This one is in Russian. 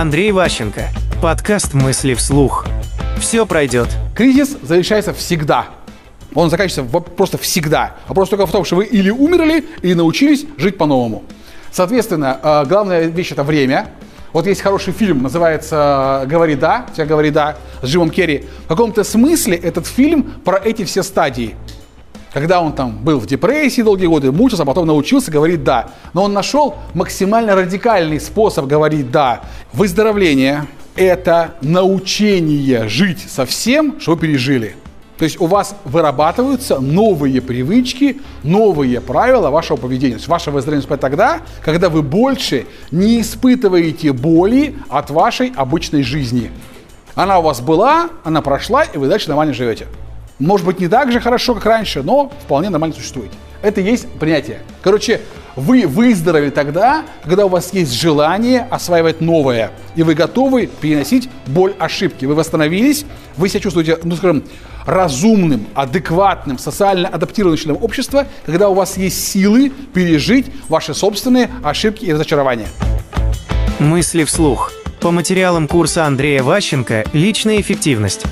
Андрей Ващенко. Подкаст «Мысли вслух». Все пройдет. Кризис завершается всегда. Он заканчивается просто всегда. Вопрос только в том, что вы или умерли, или научились жить по-новому. Соответственно, э, главная вещь – это время. Вот есть хороший фильм, называется «Говори да», все говори да, с Джимом Керри. В каком-то смысле этот фильм про эти все стадии. Когда он там был в депрессии долгие годы, мучился, а потом научился говорить «да». Но он нашел максимально радикальный способ говорить «да». Выздоровление – это научение жить со всем, что вы пережили. То есть у вас вырабатываются новые привычки, новые правила вашего поведения. То есть ваше выздоровление наступает тогда, когда вы больше не испытываете боли от вашей обычной жизни. Она у вас была, она прошла, и вы дальше нормально живете. Может быть, не так же хорошо, как раньше, но вполне нормально существует. Это и есть принятие. Короче, вы выздоровели тогда, когда у вас есть желание осваивать новое, и вы готовы переносить боль ошибки. Вы восстановились, вы себя чувствуете, ну скажем, разумным, адекватным, социально адаптированным членом общества, когда у вас есть силы пережить ваши собственные ошибки и разочарования. Мысли вслух. По материалам курса Андрея Ващенко «Личная эффективность».